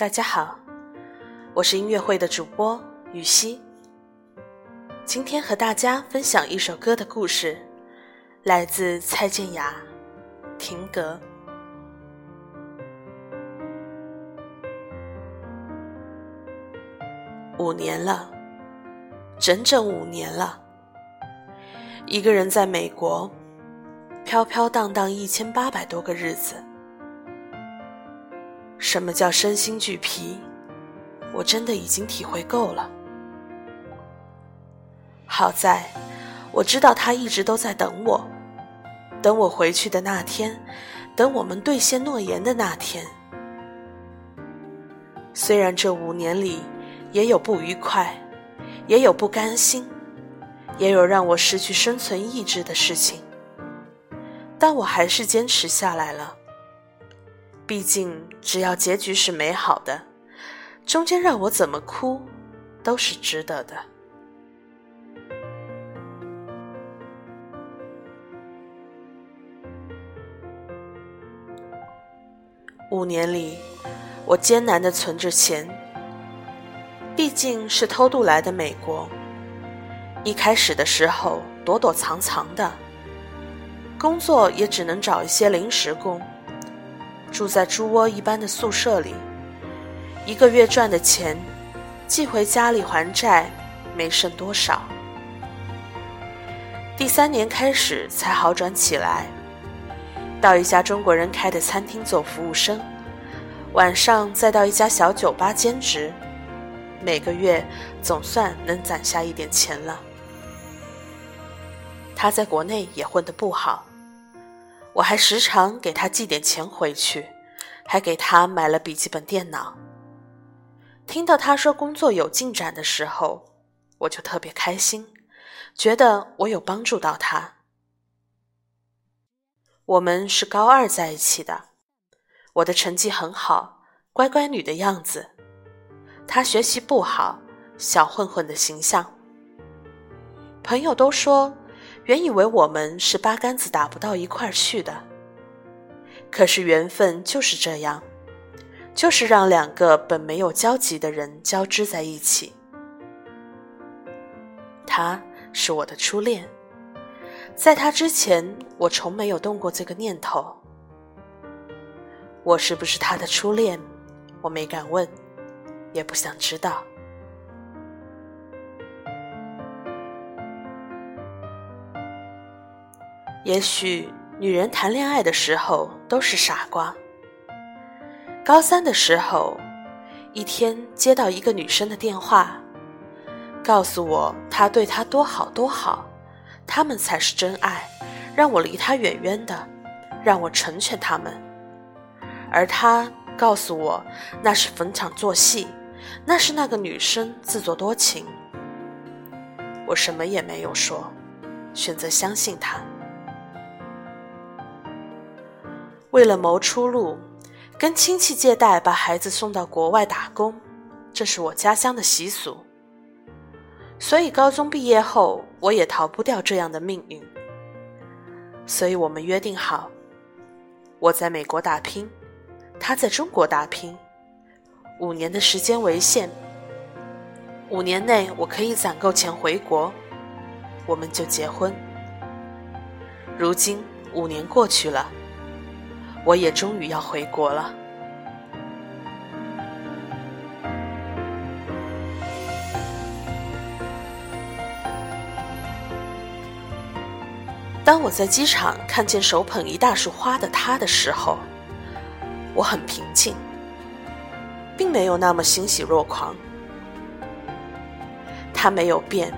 大家好，我是音乐会的主播雨熙。今天和大家分享一首歌的故事，来自蔡健雅《停格》。五年了，整整五年了，一个人在美国飘飘荡荡一千八百多个日子。什么叫身心俱疲？我真的已经体会够了。好在，我知道他一直都在等我，等我回去的那天，等我们兑现诺言的那天。虽然这五年里也有不愉快，也有不甘心，也有让我失去生存意志的事情，但我还是坚持下来了。毕竟，只要结局是美好的，中间让我怎么哭，都是值得的。五年里，我艰难的存着钱，毕竟是偷渡来的美国。一开始的时候，躲躲藏藏的，工作也只能找一些临时工。住在猪窝一般的宿舍里，一个月赚的钱寄回家里还债，没剩多少。第三年开始才好转起来，到一家中国人开的餐厅做服务生，晚上再到一家小酒吧兼职，每个月总算能攒下一点钱了。他在国内也混得不好。我还时常给他寄点钱回去，还给他买了笔记本电脑。听到他说工作有进展的时候，我就特别开心，觉得我有帮助到他。我们是高二在一起的，我的成绩很好，乖乖女的样子，他学习不好，小混混的形象。朋友都说。原以为我们是八竿子打不到一块儿去的，可是缘分就是这样，就是让两个本没有交集的人交织在一起。他是我的初恋，在他之前，我从没有动过这个念头。我是不是他的初恋？我没敢问，也不想知道。也许女人谈恋爱的时候都是傻瓜。高三的时候，一天接到一个女生的电话，告诉我她对她多好多好，他们才是真爱，让我离她远远的，让我成全他们。而她告诉我那是逢场作戏，那是那个女生自作多情。我什么也没有说，选择相信她。为了谋出路，跟亲戚借贷把孩子送到国外打工，这是我家乡的习俗。所以高中毕业后，我也逃不掉这样的命运。所以我们约定好，我在美国打拼，他在中国打拼，五年的时间为限。五年内我可以攒够钱回国，我们就结婚。如今五年过去了。我也终于要回国了。当我在机场看见手捧一大束花的他的时候，我很平静，并没有那么欣喜若狂。他没有变，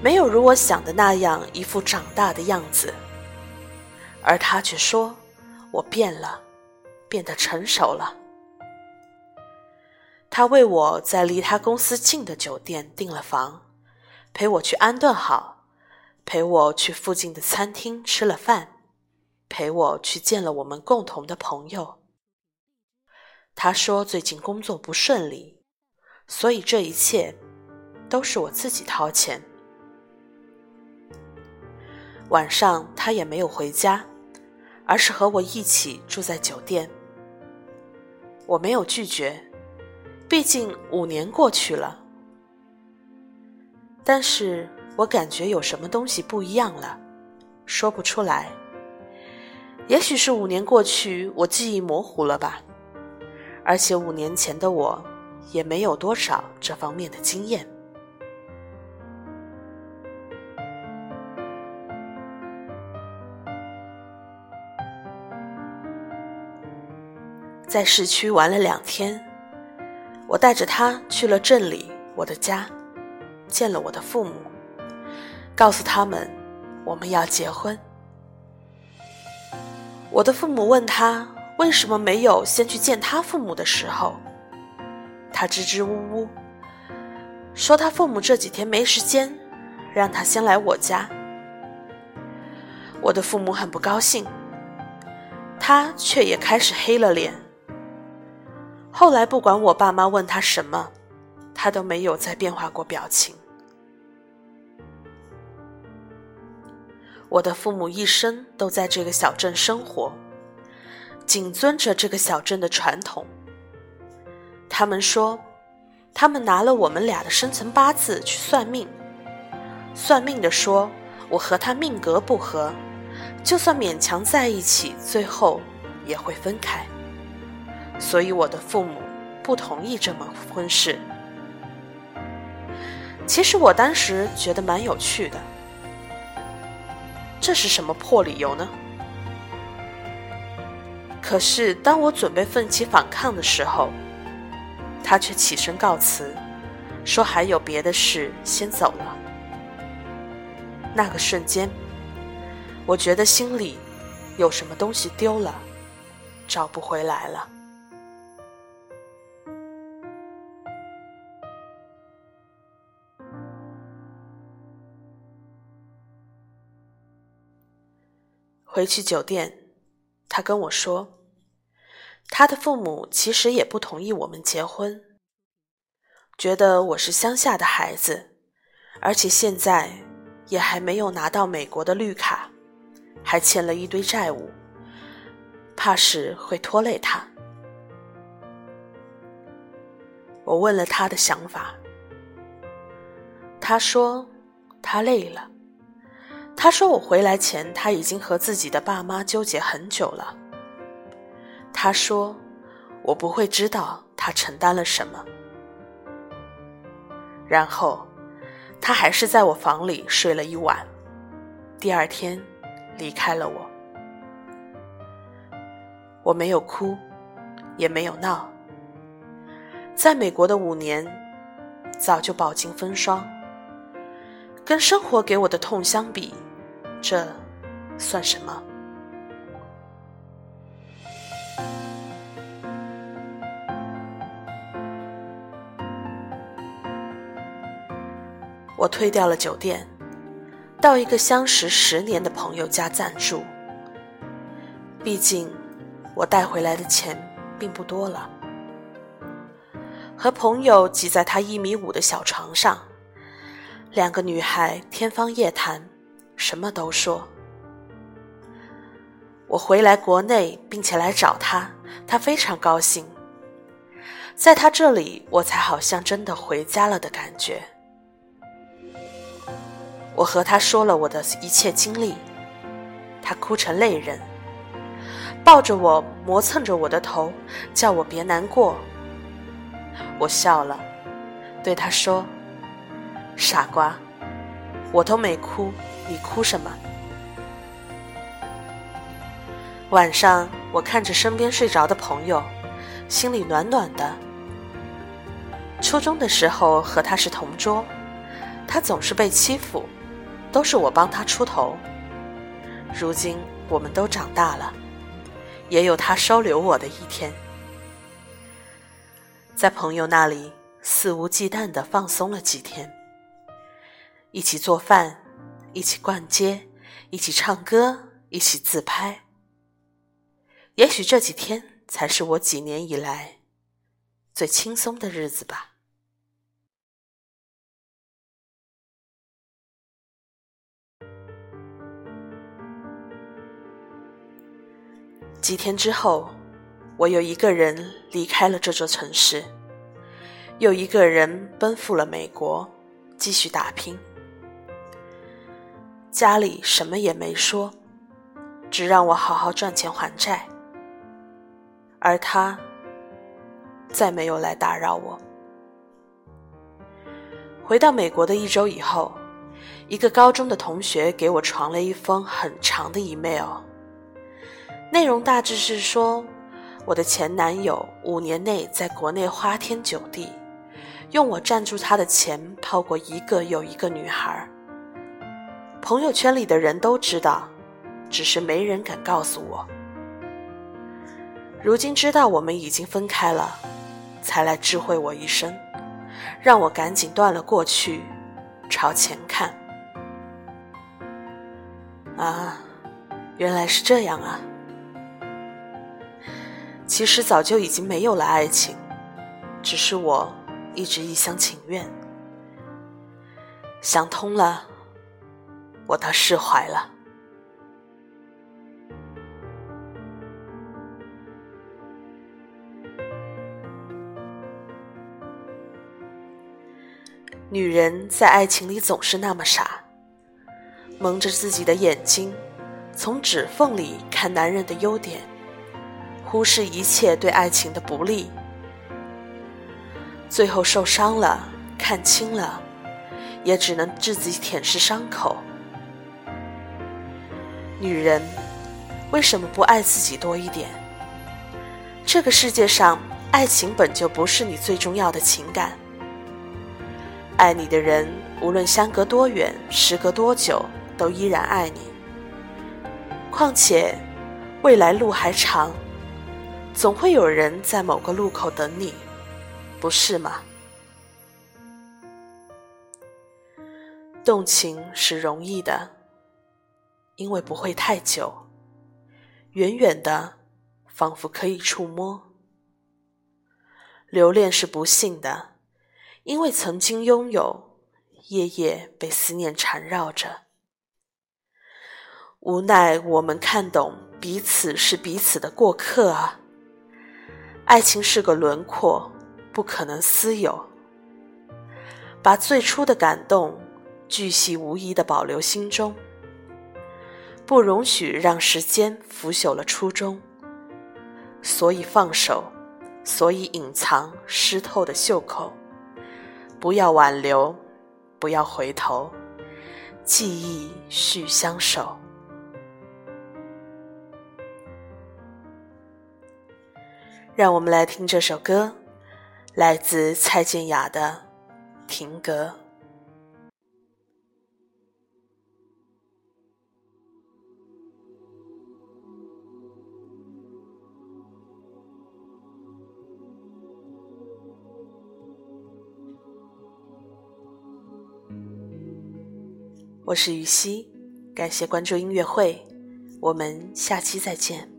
没有如我想的那样一副长大的样子，而他却说。我变了，变得成熟了。他为我在离他公司近的酒店订了房，陪我去安顿好，陪我去附近的餐厅吃了饭，陪我去见了我们共同的朋友。他说最近工作不顺利，所以这一切都是我自己掏钱。晚上他也没有回家。而是和我一起住在酒店。我没有拒绝，毕竟五年过去了。但是我感觉有什么东西不一样了，说不出来。也许是五年过去，我记忆模糊了吧。而且五年前的我，也没有多少这方面的经验。在市区玩了两天，我带着他去了镇里我的家，见了我的父母，告诉他们我们要结婚。我的父母问他为什么没有先去见他父母的时候，他支支吾吾说他父母这几天没时间，让他先来我家。我的父母很不高兴，他却也开始黑了脸。后来不管我爸妈问他什么，他都没有再变化过表情。我的父母一生都在这个小镇生活，谨遵着这个小镇的传统。他们说，他们拿了我们俩的生辰八字去算命，算命的说我和他命格不合，就算勉强在一起，最后也会分开。所以我的父母不同意这门婚事。其实我当时觉得蛮有趣的。这是什么破理由呢？可是当我准备奋起反抗的时候，他却起身告辞，说还有别的事，先走了。那个瞬间，我觉得心里有什么东西丢了，找不回来了。回去酒店，他跟我说，他的父母其实也不同意我们结婚，觉得我是乡下的孩子，而且现在也还没有拿到美国的绿卡，还欠了一堆债务，怕是会拖累他。我问了他的想法，他说他累了。他说：“我回来前，他已经和自己的爸妈纠结很久了。”他说：“我不会知道他承担了什么。”然后，他还是在我房里睡了一晚，第二天离开了我。我没有哭，也没有闹。在美国的五年，早就饱经风霜，跟生活给我的痛相比。这算什么？我退掉了酒店，到一个相识十年的朋友家暂住。毕竟，我带回来的钱并不多了。和朋友挤在他一米五的小床上，两个女孩天方夜谭。什么都说。我回来国内，并且来找他，他非常高兴。在他这里，我才好像真的回家了的感觉。我和他说了我的一切经历，他哭成泪人，抱着我，磨蹭着我的头，叫我别难过。我笑了，对他说：“傻瓜，我都没哭。”你哭什么？晚上，我看着身边睡着的朋友，心里暖暖的。初中的时候和他是同桌，他总是被欺负，都是我帮他出头。如今我们都长大了，也有他收留我的一天。在朋友那里肆无忌惮的放松了几天，一起做饭。一起逛街，一起唱歌，一起自拍。也许这几天才是我几年以来最轻松的日子吧。几天之后，我又一个人离开了这座城市，又一个人奔赴了美国，继续打拼。家里什么也没说，只让我好好赚钱还债。而他，再没有来打扰我。回到美国的一周以后，一个高中的同学给我传了一封很长的 email，内容大致是说，我的前男友五年内在国内花天酒地，用我赞助他的钱泡过一个又一个女孩。朋友圈里的人都知道，只是没人敢告诉我。如今知道我们已经分开了，才来知会我一声，让我赶紧断了过去，朝前看。啊，原来是这样啊！其实早就已经没有了爱情，只是我一直一厢情愿。想通了。我倒释怀了。女人在爱情里总是那么傻，蒙着自己的眼睛，从指缝里看男人的优点，忽视一切对爱情的不利，最后受伤了，看清了，也只能自己舔舐伤口。女人为什么不爱自己多一点？这个世界上，爱情本就不是你最重要的情感。爱你的人，无论相隔多远，时隔多久，都依然爱你。况且，未来路还长，总会有人在某个路口等你，不是吗？动情是容易的。因为不会太久，远远的，仿佛可以触摸。留恋是不幸的，因为曾经拥有，夜夜被思念缠绕着。无奈我们看懂彼此是彼此的过客啊。爱情是个轮廓，不可能私有。把最初的感动，巨细无遗的保留心中。不容许让时间腐朽了初衷，所以放手，所以隐藏湿透的袖口，不要挽留，不要回头，记忆续相守。让我们来听这首歌，来自蔡健雅的《停格》。我是于西，感谢关注音乐会，我们下期再见。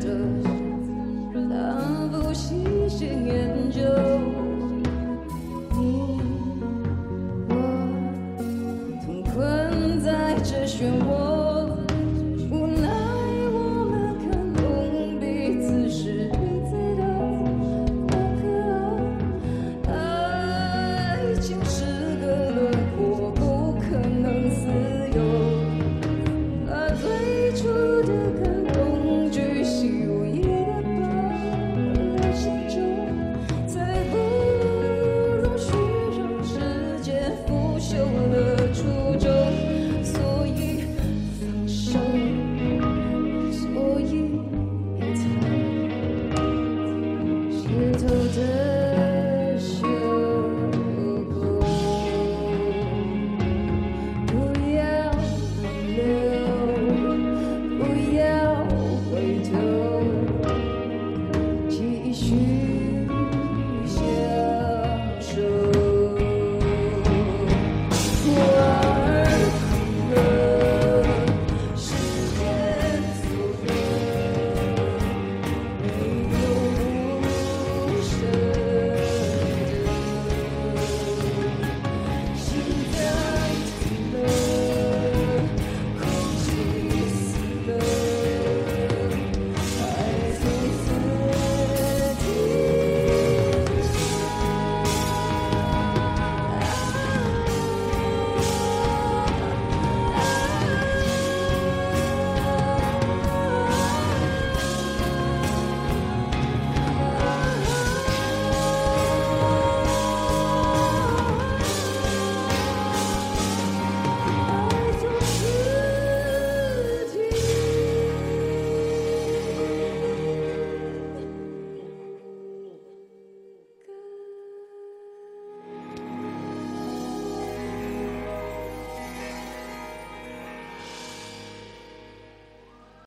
真的，他不细心